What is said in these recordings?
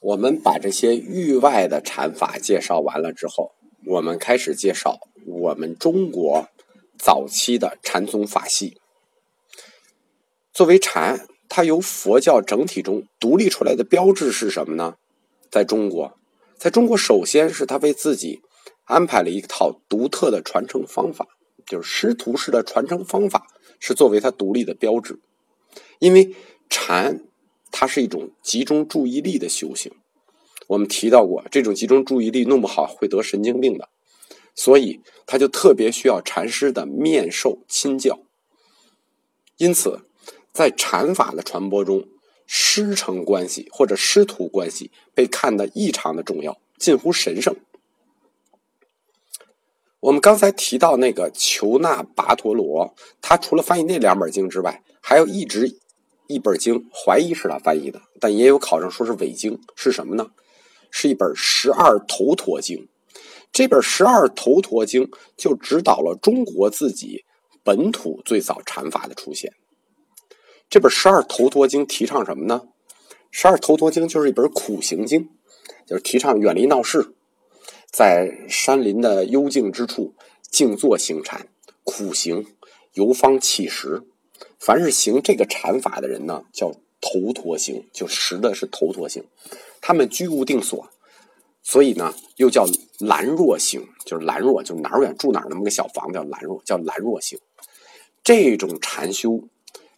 我们把这些域外的禅法介绍完了之后，我们开始介绍我们中国早期的禅宗法系。作为禅，它由佛教整体中独立出来的标志是什么呢？在中国，在中国，首先是他为自己安排了一套独特的传承方法，就是师徒式的传承方法，是作为它独立的标志。因为禅。它是一种集中注意力的修行。我们提到过，这种集中注意力弄不好会得神经病的，所以他就特别需要禅师的面授亲教。因此，在禅法的传播中，师承关系或者师徒关系被看得异常的重要，近乎神圣。我们刚才提到那个求那跋陀罗，他除了翻译那两本经之外，还要一直。一本经，怀疑是他翻译的，但也有考证说是伪经，是什么呢？是一本《十二头陀经》。这本《十二头陀经》就指导了中国自己本土最早禅法的出现。这本《十二头陀经》提倡什么呢？《十二头陀经》就是一本苦行经，就是提倡远离闹市，在山林的幽静之处静坐行禅，苦行，游方乞食。凡是行这个禅法的人呢，叫头陀行，就实的是头陀行。他们居无定所，所以呢，又叫兰若行，就是兰若，就哪儿远住哪儿那么个小房子叫兰若，叫兰若行。这种禅修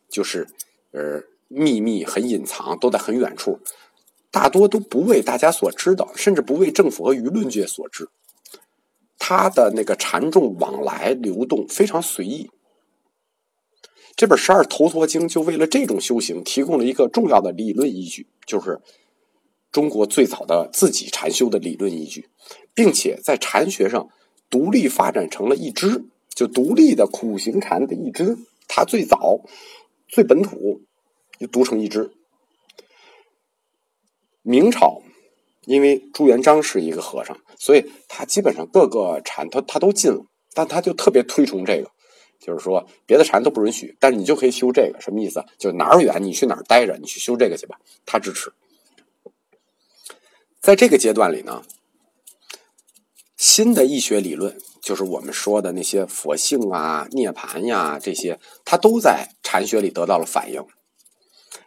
就是呃秘密很隐藏，都在很远处，大多都不为大家所知道，甚至不为政府和舆论界所知。他的那个禅众往来流动非常随意。这本《十二头陀经》就为了这种修行提供了一个重要的理论依据，就是中国最早的自己禅修的理论依据，并且在禅学上独立发展成了一支，就独立的苦行禅的一支。它最早、最本土，就独成一支。明朝，因为朱元璋是一个和尚，所以他基本上各个禅他他都进了，但他就特别推崇这个。就是说，别的禅都不允许，但是你就可以修这个，什么意思？就哪儿远，你去哪儿待着，你去修这个去吧。他支持。在这个阶段里呢，新的易学理论，就是我们说的那些佛性啊、涅盘呀这些，它都在禅学里得到了反应。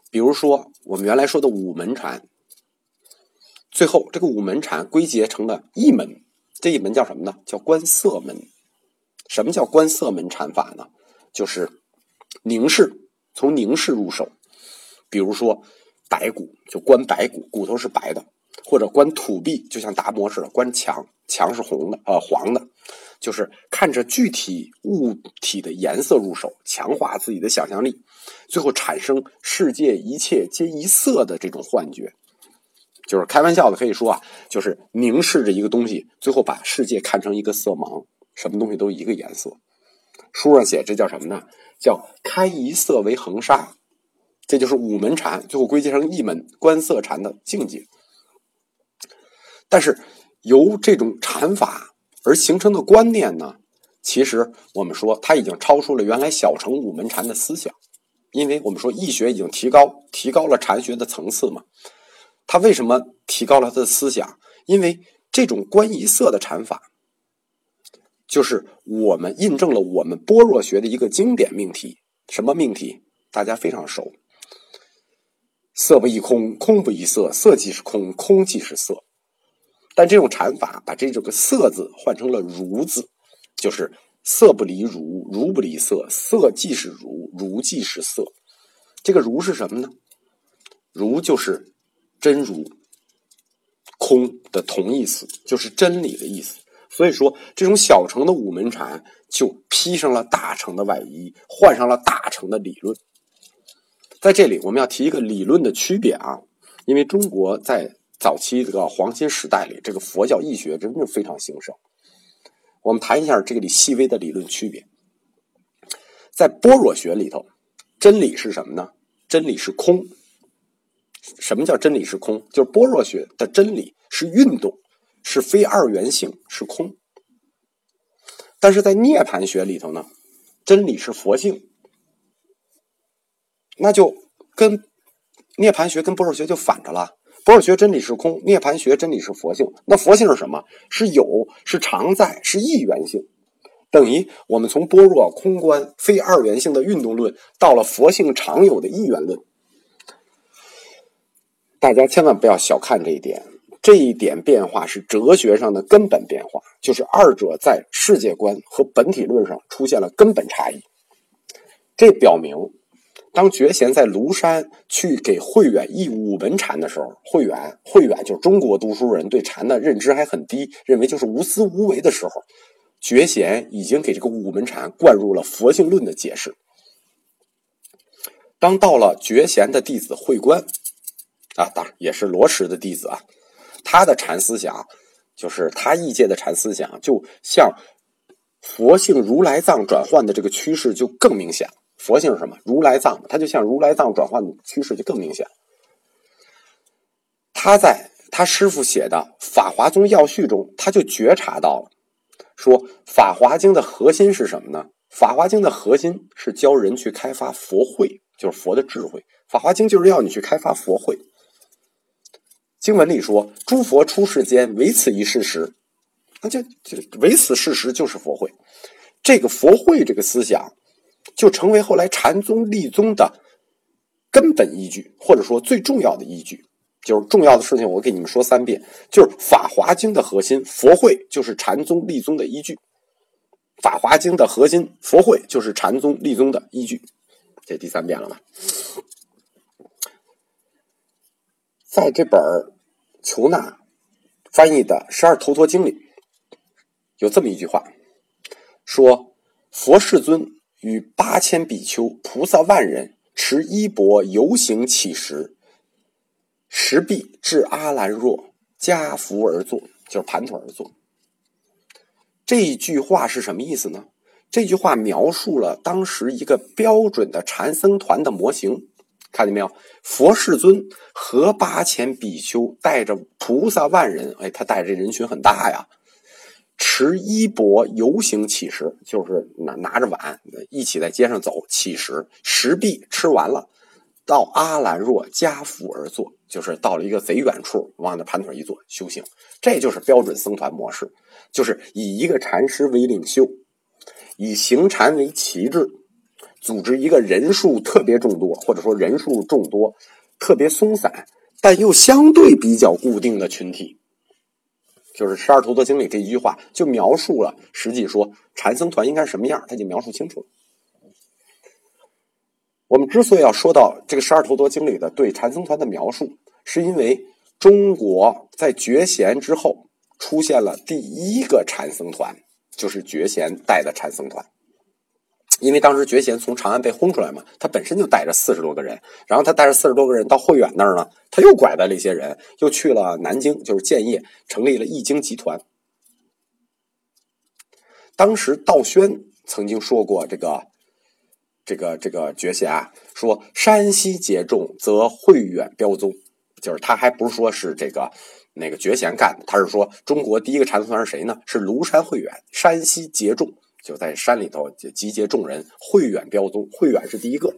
比如说，我们原来说的五门禅，最后这个五门禅归结成了一门，这一门叫什么呢？叫观色门。什么叫观色门禅法呢？就是凝视，从凝视入手。比如说白骨，就观白骨，骨头是白的；或者观土壁，就像达摩似的，观墙，墙是红的，呃，黄的。就是看着具体物体的颜色入手，强化自己的想象力，最后产生世界一切皆一色的这种幻觉。就是开玩笑的可以说啊，就是凝视着一个东西，最后把世界看成一个色盲。什么东西都一个颜色，书上写这叫什么呢？叫开一色为恒沙，这就是五门禅，最后归结成一门观色禅的境界。但是由这种禅法而形成的观念呢，其实我们说它已经超出了原来小乘五门禅的思想，因为我们说易学已经提高，提高了禅学的层次嘛。它为什么提高了他的思想？因为这种观一色的禅法。就是我们印证了我们般若学的一个经典命题，什么命题？大家非常熟。色不异空，空不异色，色即是空，空即是色。但这种禅法把这种个“色”字换成了“如”字，就是色不离如，如不离色，色即是如，如即是色。这个“如”是什么呢？“如”就是真如，空的同义词，就是真理的意思。所以说，这种小乘的五门禅就披上了大乘的外衣，换上了大乘的理论。在这里，我们要提一个理论的区别啊，因为中国在早期这个黄金时代里，这个佛教义学真正非常兴盛。我们谈一下这个里细微的理论区别。在般若学里头，真理是什么呢？真理是空。什么叫真理是空？就是般若学的真理是运动。是非二元性，是空。但是在涅盘学里头呢，真理是佛性，那就跟涅盘学跟般若学就反着了。般若学真理是空，涅盘学真理是佛性。那佛性是什么？是有，是常在，是一元性。等于我们从般若空观非二元性的运动论，到了佛性常有的一元论。大家千万不要小看这一点，这一点变化是哲学上的根本变化，就是二者在世界观和本体论上出现了根本差异。这表明，当觉贤在庐山去给慧远译五门禅的时候，慧远慧远就是中国读书人对禅的认知还很低，认为就是无私无为的时候。觉贤已经给这个五门禅灌入了佛性论的解释。当到了觉贤的弟子慧观，啊，当然也是罗什的弟子啊，他的禅思想就是他异界的禅思想，就像佛性如来藏转换的这个趋势就更明显。佛性是什么？如来藏，他就像如来藏转换的趋势就更明显。他在他师傅写的《法华宗要序》中，他就觉察到了。说《法华经》的核心是什么呢？《法华经》的核心是教人去开发佛慧，就是佛的智慧。《法华经》就是要你去开发佛慧。经文里说：“诸佛出世间，唯此一事实。”那就就唯此事实就是佛会。这个佛会这个思想，就成为后来禅宗立宗的根本依据，或者说最重要的依据。就是重要的事情，我给你们说三遍。就是《法华经》的核心，佛会就是禅宗立宗的依据。《法华经》的核心，佛会就是禅宗立宗的依据。这第三遍了吧？在这本求那翻译的《十二头陀经》里，有这么一句话，说：“佛世尊与八千比丘、菩萨万人持衣钵游行乞食。”石壁至阿兰若，加伏而坐，就是盘腿而坐。这一句话是什么意思呢？这句话描述了当时一个标准的禅僧团的模型，看见没有？佛世尊和八千比丘带着菩萨万人，哎，他带着这人群很大呀，持衣钵游行乞食，就是拿拿着碗一起在街上走乞食，食毕吃完了。到阿兰若加福而坐，就是到了一个贼远处，往那盘腿一坐修行，这就是标准僧团模式，就是以一个禅师为领袖，以行禅为旗帜，组织一个人数特别众多，或者说人数众多、特别松散，但又相对比较固定的群体。就是《十二图陀经》里这一句话，就描述了实际说禅僧团应该是什么样，他就描述清楚了。我们之所以要说到这个《十二头陀经》里的对禅僧团的描述，是因为中国在觉贤之后出现了第一个禅僧团，就是觉贤带的禅僧团。因为当时觉贤从长安被轰出来嘛，他本身就带着四十多个人，然后他带着四十多个人到慧远那儿呢，他又拐带了一些人，又去了南京，就是建业，成立了易经集团。当时道宣曾经说过这个。这个这个觉贤啊，说山西节众，则慧远标宗，就是他还不是说是这个那个觉贤干的，他是说中国第一个禅宗是谁呢？是庐山慧远，山西节众，就在山里头就集结众人，慧远标宗，慧远是第一个。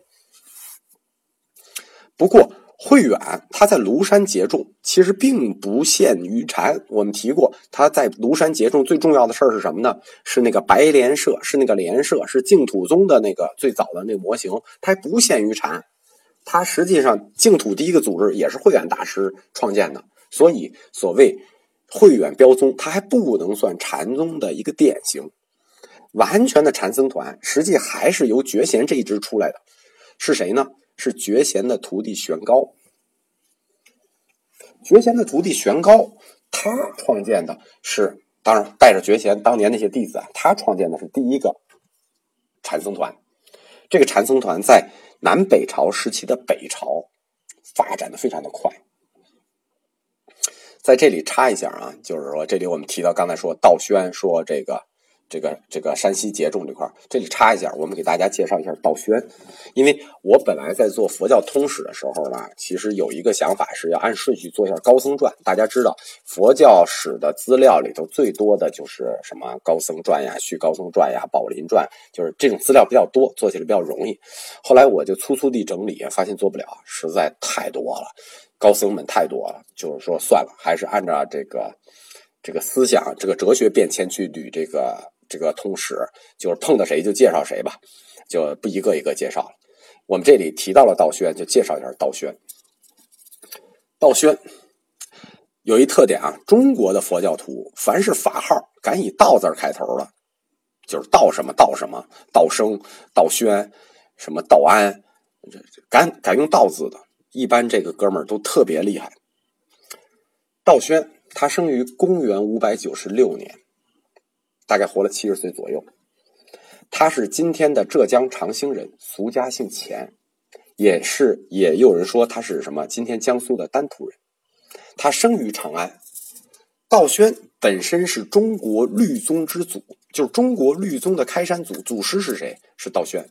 不过。慧远他在庐山结众，其实并不限于禅。我们提过，他在庐山结众最重要的事儿是什么呢？是那个白莲社，是那个莲社，是净土宗的那个最早的那个模型。它还不限于禅，它实际上净土第一个组织也是慧远大师创建的。所以所谓慧远标宗，它还不能算禅宗的一个典型。完全的禅僧团，实际还是由觉贤这一支出来的，是谁呢？是觉贤的徒弟玄高，觉贤的徒弟玄高，他创建的是，当然带着觉贤当年那些弟子啊，他创建的是第一个禅僧团。这个禅僧团在南北朝时期的北朝发展的非常的快。在这里插一下啊，就是说这里我们提到刚才说道宣说这个这个这个山西节重这块这里插一下，我们给大家介绍一下道宣。因为我本来在做佛教通史的时候呢，其实有一个想法是要按顺序做一下高僧传。大家知道，佛教史的资料里头最多的就是什么高僧传呀、续高僧传呀、宝林传，就是这种资料比较多，做起来比较容易。后来我就粗粗地整理，发现做不了，实在太多了，高僧们太多了，就是说算了，还是按照这个这个思想、这个哲学变迁去捋这个。这个通史就是碰到谁就介绍谁吧，就不一个一个介绍了。我们这里提到了道宣，就介绍一下道宣。道宣有一特点啊，中国的佛教徒凡是法号敢以道字开头的，就是道什么道什么，道生、道宣、什么道安，敢敢用道字的，一般这个哥们儿都特别厉害。道宣他生于公元五百九十六年。大概活了七十岁左右，他是今天的浙江长兴人，俗家姓钱，也是也有人说他是什么？今天江苏的丹徒人。他生于长安。道宣本身是中国律宗之祖，就是中国律宗的开山祖，祖师是谁？是道宣。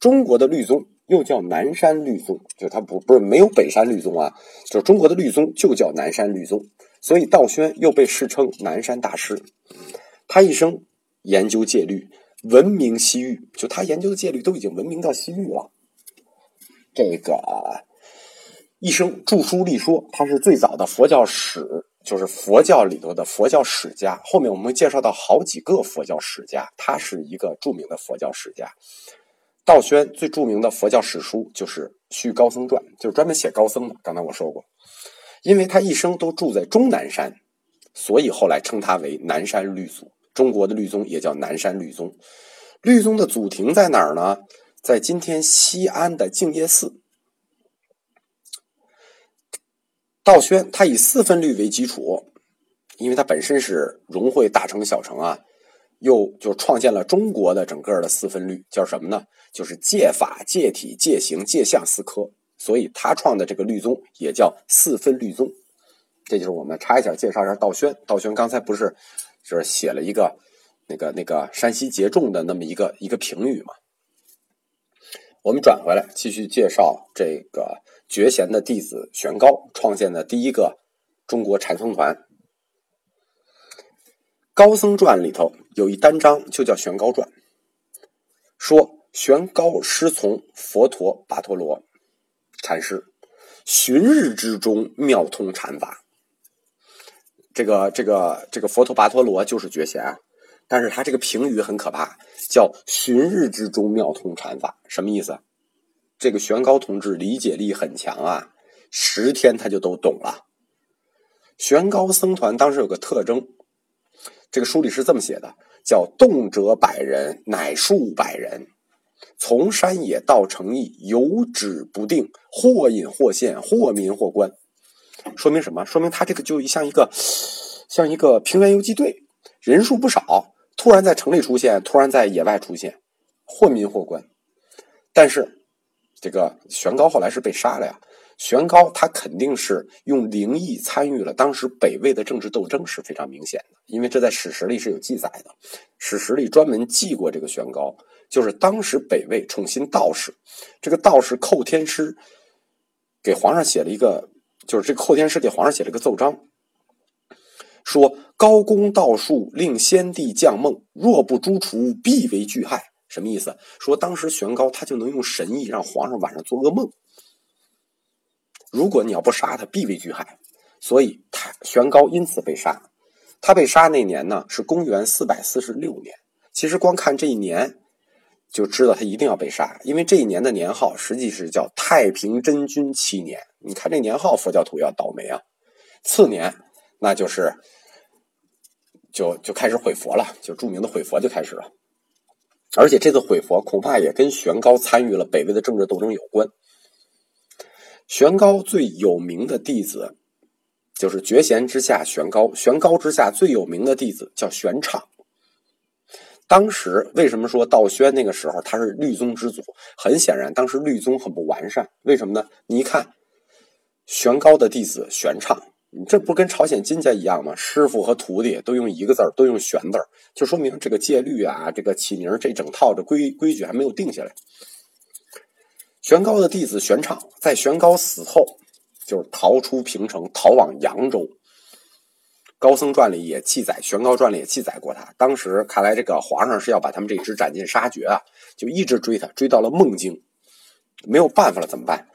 中国的律宗又叫南山律宗，就他不不是没有北山律宗啊，就是中国的律宗就叫南山律宗，所以道宣又被世称南山大师。他一生研究戒律，闻名西域。就他研究的戒律都已经闻名到西域了。这个一生著书立说，他是最早的佛教史，就是佛教里头的佛教史家。后面我们会介绍到好几个佛教史家，他是一个著名的佛教史家。道宣最著名的佛教史书就是《续高僧传》，就是专门写高僧的。刚才我说过，因为他一生都住在终南山，所以后来称他为南山律祖。中国的律宗也叫南山律宗，律宗的祖庭在哪儿呢？在今天西安的静业寺。道宣他以四分律为基础，因为他本身是融汇大乘小乘啊，又就创建了中国的整个的四分律，叫什么呢？就是戒法、戒体、戒行、戒相四科，所以他创的这个律宗也叫四分律宗。这就是我们插一下介绍一下道宣。道宣刚才不是。就是写了一个那个那个山西节重的那么一个一个评语嘛。我们转回来继续介绍这个觉贤的弟子玄高创建的第一个中国禅僧团。高僧传里头有一单章就叫玄高传，说玄高师从佛陀跋陀罗禅师，旬日之中妙通禅法。这个这个这个佛陀跋陀罗就是觉贤，但是他这个评语很可怕，叫旬日之中妙通禅法，什么意思？这个玄高同志理解力很强啊，十天他就都懂了。玄高僧团当时有个特征，这个书里是这么写的，叫动辄百人，乃数百人，从山野到城邑，有止不定，或隐或现，或民或官。说明什么？说明他这个就像一个像一个平原游击队，人数不少，突然在城里出现，突然在野外出现，或民或官。但是这个玄高后来是被杀了呀。玄高他肯定是用灵异参与了当时北魏的政治斗争，是非常明显的，因为这在史实里是有记载的。史实里专门记过这个玄高，就是当时北魏宠信道士，这个道士寇天师给皇上写了一个。就是这个后天师给皇上写了个奏章，说高公道术令先帝降梦，若不诛除，必为巨害。什么意思？说当时玄高他就能用神意让皇上晚上做噩梦，如果你要不杀他，必为巨害。所以他玄高因此被杀。他被杀那年呢是公元四百四十六年。其实光看这一年。就知道他一定要被杀，因为这一年的年号实际是叫太平真君七年。你看这年号，佛教徒要倒霉啊！次年，那就是就就开始毁佛了，就著名的毁佛就开始了。而且这次毁佛恐怕也跟玄高参与了北魏的政治斗争有关。玄高最有名的弟子就是觉贤之下玄高，玄高之下最有名的弟子叫玄畅。当时为什么说道宣那个时候他是律宗之祖？很显然，当时律宗很不完善。为什么呢？你一看，玄高的弟子玄畅，你这不跟朝鲜金家一样吗？师傅和徒弟都用一个字儿，都用“玄”字儿，就说明这个戒律啊，这个起名这整套的规规矩还没有定下来。玄高的弟子玄畅，在玄高死后，就是逃出平城，逃往扬州。高僧传里也记载，玄高传里也记载过他。当时看来，这个皇上是要把他们这支斩尽杀绝啊，就一直追他，追到了孟津，没有办法了，怎么办？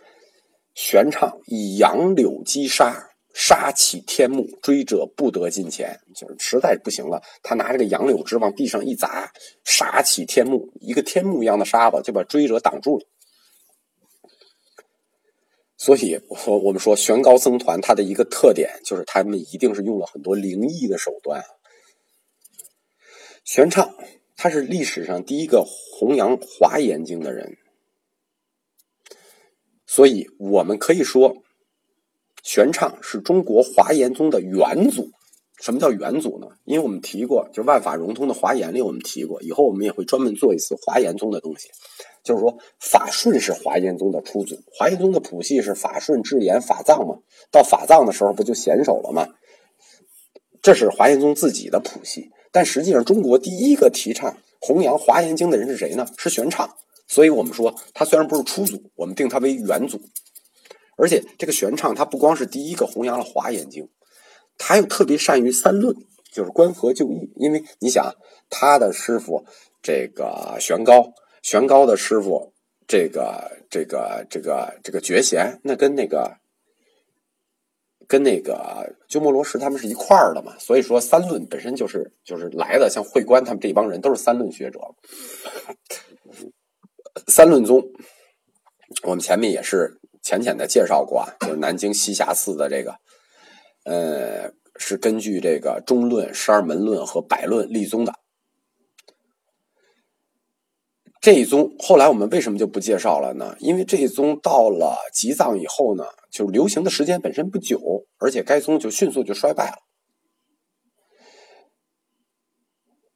玄畅以杨柳击杀，杀起天幕，追者不得近前，就是实在不行了，他拿这个杨柳枝往地上一砸，杀起天幕，一个天幕一样的沙子就把追者挡住了。所以，我我们说玄高僧团，它的一个特点就是他们一定是用了很多灵异的手段。玄畅他是历史上第一个弘扬华严经的人，所以我们可以说，玄畅是中国华严宗的元祖。什么叫元祖呢？因为我们提过，就万法融通的华严里，我们提过，以后我们也会专门做一次华严宗的东西。就是说，法顺是华严宗的初祖，华严宗的谱系是法顺、智严、法藏嘛？到法藏的时候，不就显手了吗？这是华严宗自己的谱系，但实际上，中国第一个提倡弘扬华严经的人是谁呢？是玄畅。所以我们说，他虽然不是初祖，我们定他为元祖。而且，这个玄畅他不光是第一个弘扬了华严经，他又特别善于三论，就是观合就义。因为你想，他的师傅这个玄高。玄高的师傅，这个这个这个这个觉贤，那跟那个跟那个鸠摩罗什他们是一块儿的嘛，所以说三论本身就是就是来的，像慧观他们这帮人都是三论学者。三论宗，我们前面也是浅浅的介绍过啊，就是南京栖霞寺的这个，呃，是根据这个中论、十二门论和百论立宗的。这一宗后来我们为什么就不介绍了呢？因为这一宗到了吉藏以后呢，就流行的时间本身不久，而且该宗就迅速就衰败了。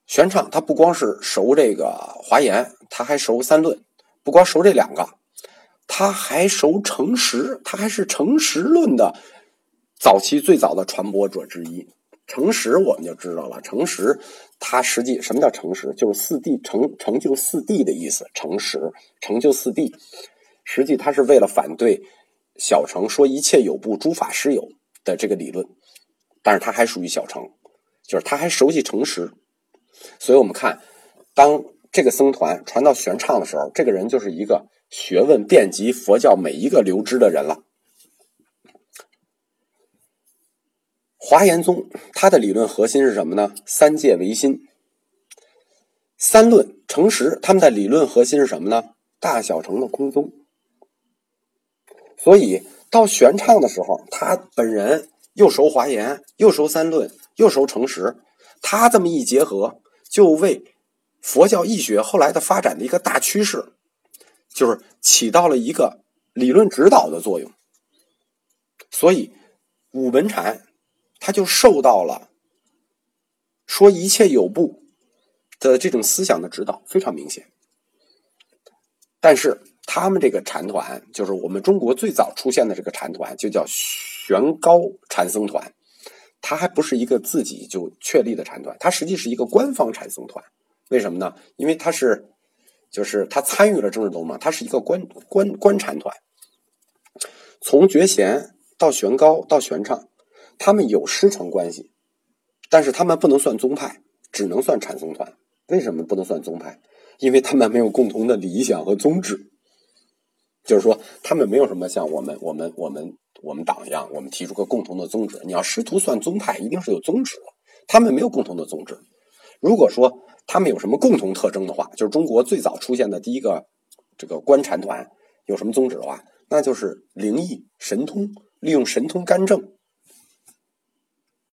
玄奘他不光是熟这个华严，他还熟三论，不光熟这两个，他还熟诚实，他还是诚实论的早期最早的传播者之一。诚实我们就知道了，诚实它实际什么叫诚实？就是四谛成成就四谛的意思。诚实成就四谛，实际他是为了反对小乘说一切有部诸法实有的这个理论，但是他还属于小乘，就是他还熟悉诚实。所以我们看，当这个僧团传到玄奘的时候，这个人就是一个学问遍及佛教每一个流支的人了。华严宗它的理论核心是什么呢？三界唯心，三论诚实。他们的理论核心是什么呢？大小乘的空宗。所以到玄奘的时候，他本人又熟华严，又熟三论，又熟诚实。他这么一结合，就为佛教义学后来的发展的一个大趋势，就是起到了一个理论指导的作用。所以五门禅。他就受到了说一切有不的这种思想的指导，非常明显。但是他们这个禅团，就是我们中国最早出现的这个禅团，就叫玄高禅僧团。它还不是一个自己就确立的禅团，它实际是一个官方禅僧团。为什么呢？因为它是，就是他参与了政治斗争，它是一个官官官禅团。从觉贤到玄高到玄奘。他们有师承关系，但是他们不能算宗派，只能算禅僧团。为什么不能算宗派？因为他们没有共同的理想和宗旨。就是说，他们没有什么像我们、我们、我们、我们党一样，我们提出个共同的宗旨。你要师徒算宗派，一定是有宗旨的。他们没有共同的宗旨。如果说他们有什么共同特征的话，就是中国最早出现的第一个这个观禅团有什么宗旨的话，那就是灵异、神通，利用神通干政。